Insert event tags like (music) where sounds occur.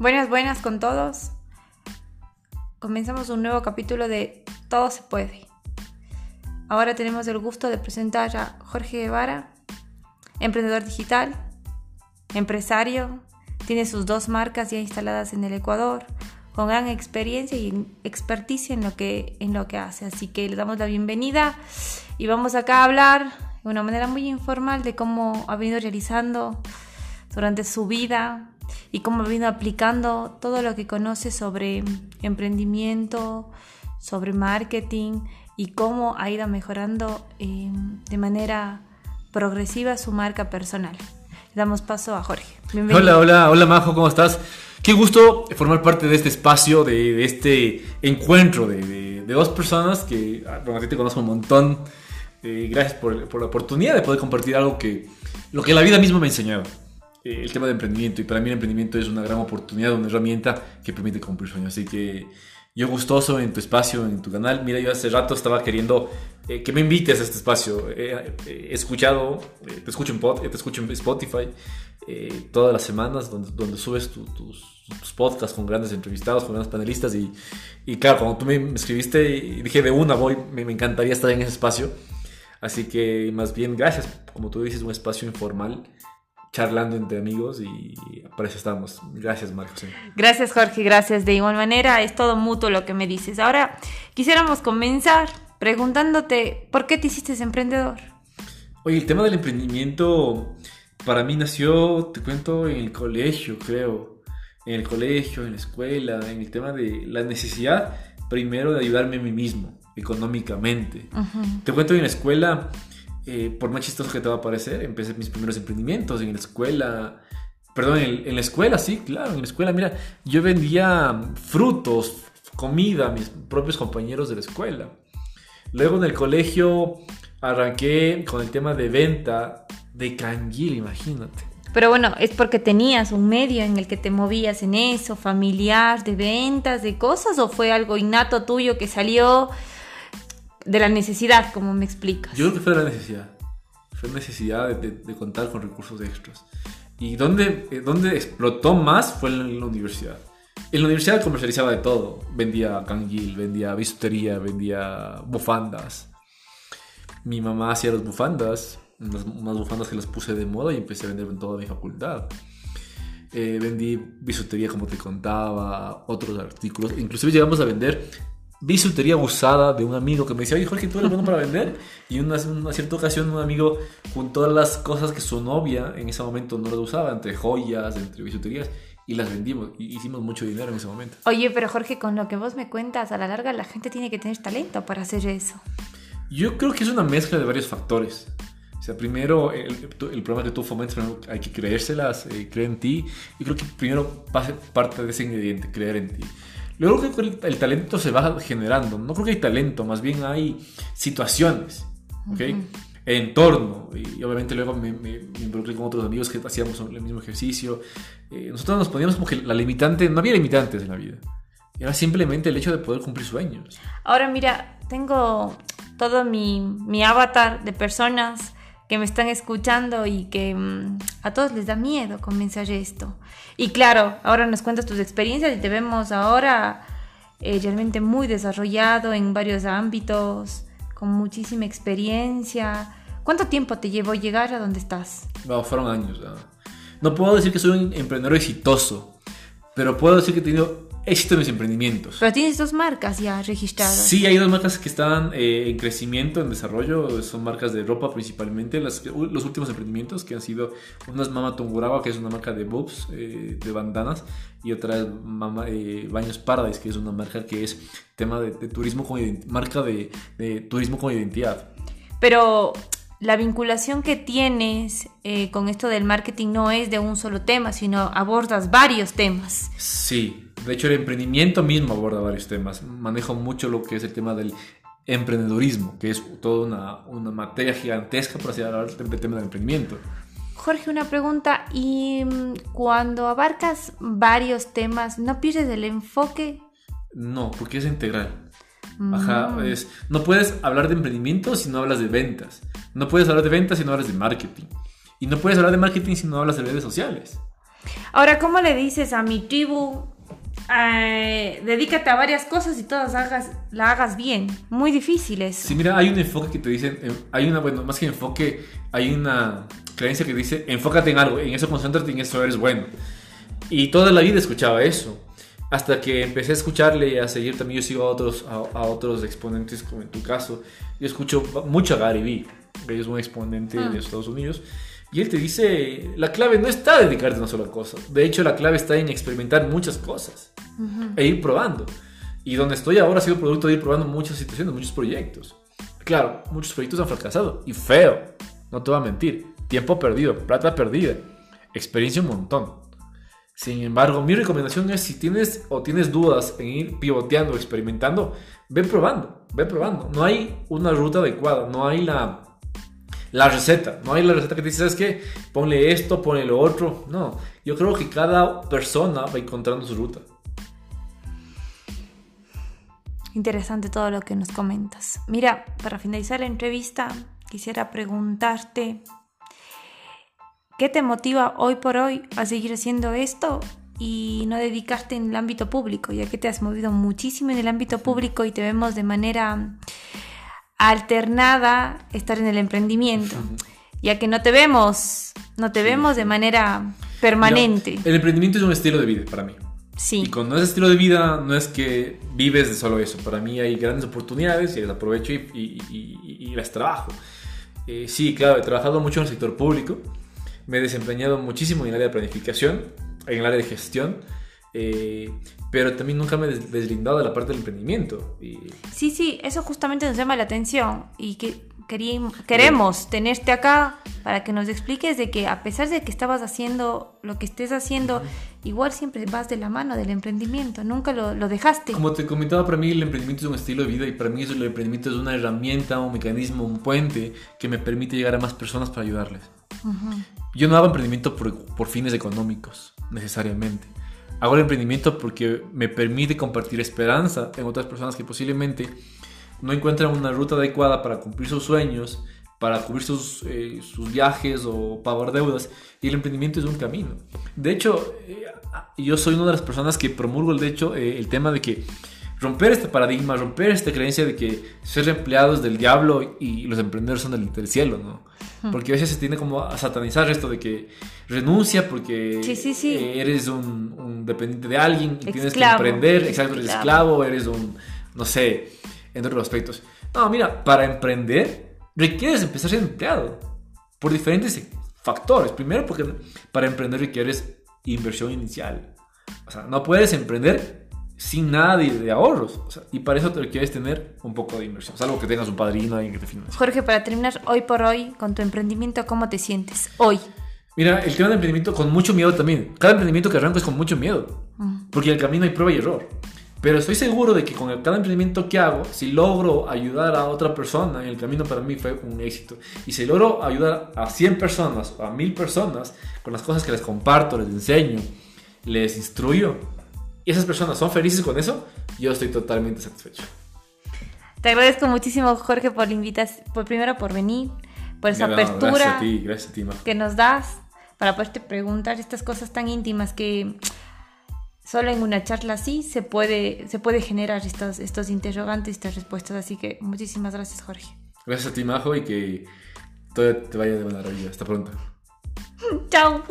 Buenas, buenas con todos. Comenzamos un nuevo capítulo de Todo se puede. Ahora tenemos el gusto de presentar a Jorge Guevara, emprendedor digital, empresario, tiene sus dos marcas ya instaladas en el Ecuador, con gran experiencia y experticia en lo que, en lo que hace. Así que le damos la bienvenida y vamos acá a hablar de una manera muy informal de cómo ha venido realizando durante su vida, y cómo vino aplicando todo lo que conoce sobre emprendimiento, sobre marketing y cómo ha ido mejorando eh, de manera progresiva su marca personal. Damos paso a Jorge. Bienvenido. Hola, hola, hola Majo, ¿cómo estás? Qué gusto formar parte de este espacio, de, este encuentro de, dos personas que bueno, a ti te conozco un montón. Eh, gracias por, por, la oportunidad de poder compartir algo que lo que la vida misma me ha enseñado. Eh, el tema de emprendimiento. Y para mí el emprendimiento es una gran oportunidad, una herramienta que permite cumplir sueños. Así que yo gustoso en tu espacio, en tu canal. Mira, yo hace rato estaba queriendo eh, que me invites a este espacio. he escuchado, te, escucho en pod, te escucho en Spotify todas las semanas donde, donde subes tus, tus, podcasts con grandes entrevistados, con grandes panelistas. Y, y claro, cuando tú me escribiste y dije de una voy, me, me encantaría estar en ese espacio. Así que más bien gracias, como tú dices, un espacio informal charlando entre amigos y para eso estamos. Gracias, Marcos. Gracias, Jorge, gracias. De igual manera, es todo mutuo lo que me dices. Ahora, quisiéramos comenzar preguntándote, ¿por qué te hiciste emprendedor? Oye, el tema del emprendimiento para mí nació, te cuento, en el colegio, creo. En el colegio, en la escuela, en el tema de la necesidad, primero, de ayudarme a mí mismo, económicamente. Te cuento, en la escuela eh, por más chistoso que te va a parecer, empecé mis primeros emprendimientos en la escuela. Perdón, en, la escuela, sí, claro, en la escuela. Mira, yo vendía frutos, comida a mis propios compañeros de la escuela. Luego en el colegio arranqué con el tema de venta de canguil, imagínate. Pero bueno, es porque tenías un medio en el que te movías en eso, familiar, de ventas, de cosas, o fue algo innato tuyo que salió de la necesidad, como me explicas. Yo creo que fue de la necesidad. Fue necesidad de, contar con recursos extras. Y donde, eh, explotó más fue en la universidad. En la universidad comercializaba de todo. Vendía canguil, vendía bisutería, vendía bufandas. Mi mamá hacía las bufandas, unas, bufandas que las puse de moda y empecé a vender en toda mi facultad. Eh, vendí bisutería como te contaba, otros artículos. Inclusive llegamos a vender bisutería usada de un amigo que me decía, oye Jorge, tú eres bueno para vender. Y en una, cierta ocasión un amigo todas las cosas que su novia en ese momento no las usaba, entre joyas, entre bisuterías, y las vendimos. Y hicimos mucho dinero en ese momento. Oye, pero Jorge, con lo que vos me cuentas, a la larga la gente tiene que tener talento para hacer eso. Yo creo que es una mezcla de varios factores. O sea, primero, el, el problema que tú fomentas, hay que creérselas, eh, creer en ti. Y creo que primero parte de ese ingrediente, creer en ti. Luego creo que el, talento se va generando. No creo que hay talento, más bien hay situaciones, ¿ok? Entorno. Y obviamente luego me, involucré con otros amigos que hacíamos el mismo ejercicio. Eh, nosotros nos poníamos como que la limitante, no había limitantes en la vida. Era simplemente el hecho de poder cumplir sueños. Ahora mira, tengo todo mi, mi avatar de personas que me están escuchando y que mm, a todos les da miedo comenzar esto. Y claro, ahora nos cuentas tus experiencias y te vemos ahora eh, realmente muy desarrollado en varios ámbitos, con muchísima experiencia. ¿Cuánto tiempo te llevó llegar a donde estás? No, fueron años. No puedo decir que soy un emprendedor exitoso, pero puedo decir que he tenido éxito en mis emprendimientos. Pero tienes dos marcas ya registradas. Sí, hay dos marcas que están eh, en crecimiento, en desarrollo. Son marcas de ropa principalmente. los últimos emprendimientos que han sido una es Mama Tunguraba, que es una marca de boobs, eh, de bandanas. Y otra es Mama, eh, Baños Paradise, que es una marca que es tema de, turismo con marca de, de turismo con identidad. Pero la vinculación que tienes con esto del marketing no es de un solo tema, sino abordas varios temas. Sí, de hecho, el emprendimiento mismo aborda varios temas. Manejo mucho lo que es el tema del emprendedurismo, que es toda una, una materia gigantesca para hablar del tema del emprendimiento. Jorge, una pregunta. ¿Y mm, cuando abarcas varios temas, no pierdes el enfoque? No, porque es integral. Ajá, mm. es, no puedes hablar de emprendimiento si no hablas de ventas. No puedes hablar de ventas si no hablas de marketing. Y no puedes hablar de marketing si no hablas de redes sociales. Ahora, ¿cómo le dices a mi tribu? Eh, dedícate a varias cosas y todas hagas, la hagas bien. Muy difícil eso. Sí, mira, hay un enfoque que te dicen, eh, hay una, bueno, más que enfoque, hay una creencia que dice, enfócate en algo, en eso concéntrate, en eso eres bueno. Y toda la vida escuchaba eso. Hasta que empecé a escucharle y a seguir también, yo sigo a otros, a, a otros exponentes, como en tu caso. Yo escucho mucho a Gary Vee, que es un exponente Ah. de Estados Unidos. Y él te dice, la clave no está en dedicarte a una sola cosa. De hecho, la clave está en experimentar muchas cosas Ujú. e ir probando. Y donde estoy ahora ha sido producto de ir probando muchas situaciones, muchos proyectos. Claro, muchos proyectos han fracasado. Y feo, no te voy a mentir. Tiempo perdido, plata perdida, experiencia un montón. Sin embargo, mi recomendación es si tienes o tienes dudas en ir pivoteando, experimentando, ve probando, ve probando. No hay una ruta adecuada, no hay la, la receta, no hay la receta que te dice, ¿sabes qué? Ponle esto, ponle lo otro. No, yo creo que cada persona va encontrando su ruta. Interesante todo lo que nos comentas. Mira, para finalizar la entrevista, quisiera preguntarte, ¿qué te motiva hoy por hoy a seguir haciendo esto y no dedicarte en el ámbito público? Ya que te has movido muchísimo en el ámbito público y te vemos de manera alternada estar en el emprendimiento, ya que no te vemos, no te Sí, vemos sí. de manera permanente. Mira, el emprendimiento es un estilo de vida para mí. Sí. Y con ese estilo de vida no es que vives de solo eso. Para mí hay grandes oportunidades y las aprovecho y, y- y- y las trabajo. Eh, sí, claro, he trabajado mucho en el sector público. Me he desempeñado muchísimo en el área de planificación, en el área de gestión. Eh, pero también nunca me he des- deslindado de la parte del emprendimiento. Y Sí, sí, eso justamente nos llama la atención y que queremos tenerte acá para que nos expliques de que a pesar de que estabas haciendo lo que estés haciendo, igual siempre vas de la mano del emprendimiento, nunca lo, lo dejaste. Como te comentaba, para mí el emprendimiento es un estilo de vida y para mí eso, el emprendimiento es una herramienta, un mecanismo, un puente que me permite llegar a más personas para ayudarles. Ujú. Yo no hago emprendimiento por, por fines económicos, necesariamente. Hago el emprendimiento porque me permite compartir esperanza en otras personas que posiblemente no encuentran una ruta adecuada para cumplir sus sueños, para cubrir sus, eh, sus viajes o pagar deudas. Y el emprendimiento es un camino. De hecho, eh, yo soy una de las personas que promulgo el, de hecho, eh, el tema de que romper este paradigma, romper esta creencia de que ser empleados del diablo y los emprendedores son del, del cielo, ¿no? Porque a veces se tiende como a satanizar esto de que renuncia porque Sí, sí, sí. eh, eres un, un dependiente de alguien y tienes que Esclavo. emprender, exacto, eres Esclavo. esclavo, eres un, no sé, entre otros aspectos. No, mira, para emprender requieres empezar siendo empleado por diferentes factores. Primero, porque para emprender requieres inversión inicial. O sea, no puedes emprender sin nada de, de ahorros. O sea, y para eso te requieres tener un poco de inversión. Salvo que tengas un padrino, alguien que te financie. Jorge, para terminar hoy por hoy con tu emprendimiento, ¿cómo te sientes hoy? Mira, el tema de emprendimiento con mucho miedo también. Cada emprendimiento que arranco es con mucho miedo. Mm. Porque en el camino hay prueba y error. Pero estoy seguro de que con el- cada emprendimiento que hago, si logro ayudar a otra persona, en el camino para mí fue un éxito. Y si logro ayudar a 100 personas o a 1000 personas con las cosas que les comparto, les enseño, les instruyo, y esas personas son felices con eso, yo estoy totalmente satisfecho. Te agradezco muchísimo, Jorge, por la invitación, por primero por venir, por esa No, Gracias apertura a ti, gracias a ti, que nos das para poderte preguntar estas cosas tan íntimas que solo en una charla así se puede, se puede generar estos, estos interrogantes, estas respuestas. Así que muchísimas gracias, Jorge. Gracias a ti, Majo, y que todo te vaya de maravilla. Hasta pronto. (laughs) Chao.